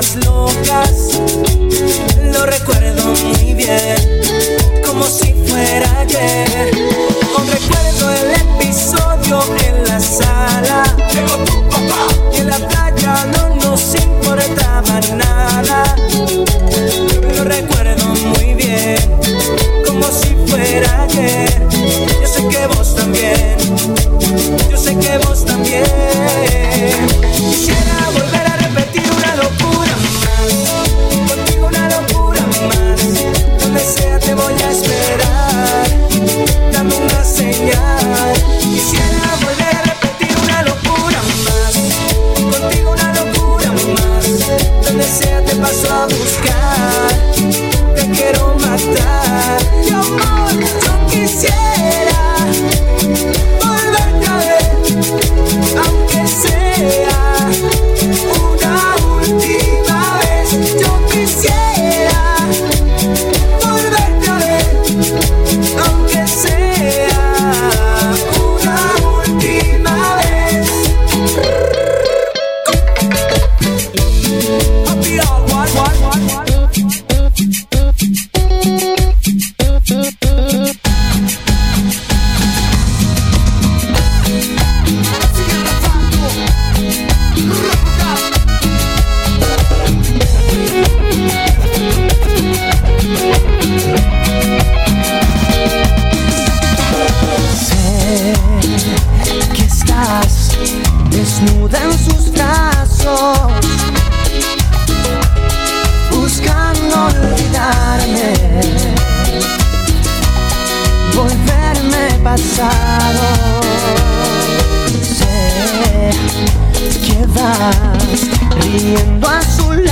estás loca. riendo a.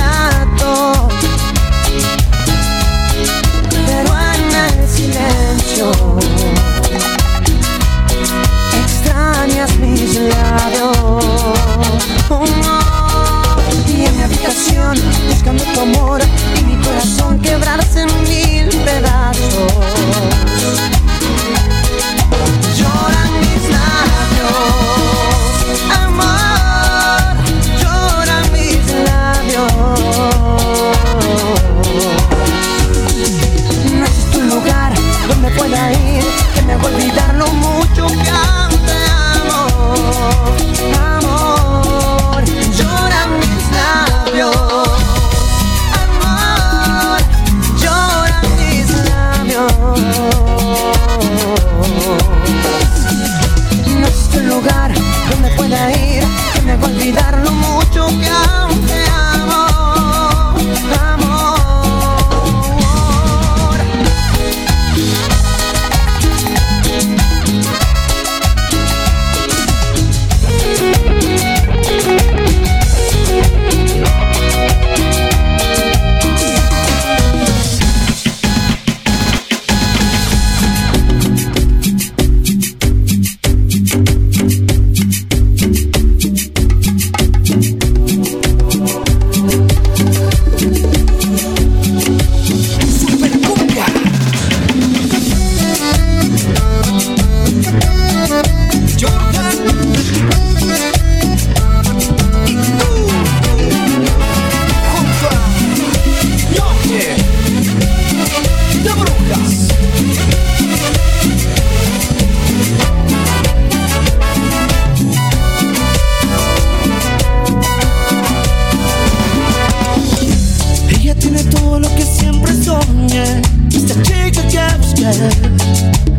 todo lo que siempre soñé. Esta chica que busqué,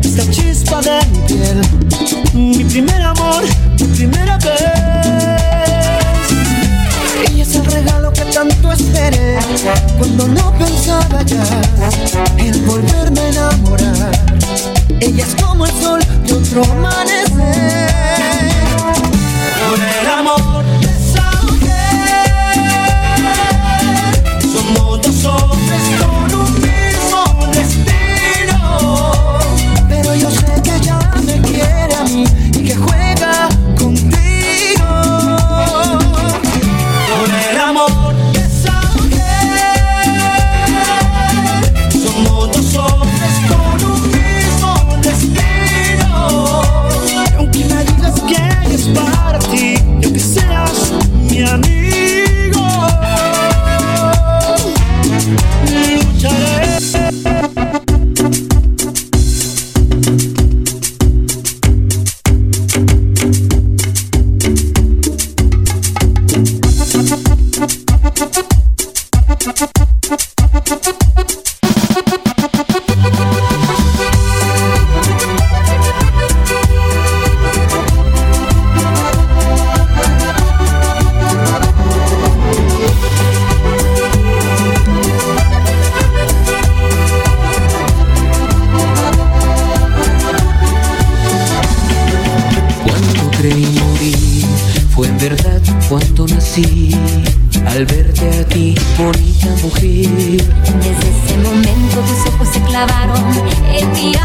esta chispa de mi piel, mi primer amor, mi primera vez. Ella es el regalo que tanto esperé cuando no pensaba ya en volverme a enamorar. Ella es como el sol de otro amanecer. verdad cuando nací al verte a ti, bonita mujer. Desde ese momento tus ojos se clavaron en mi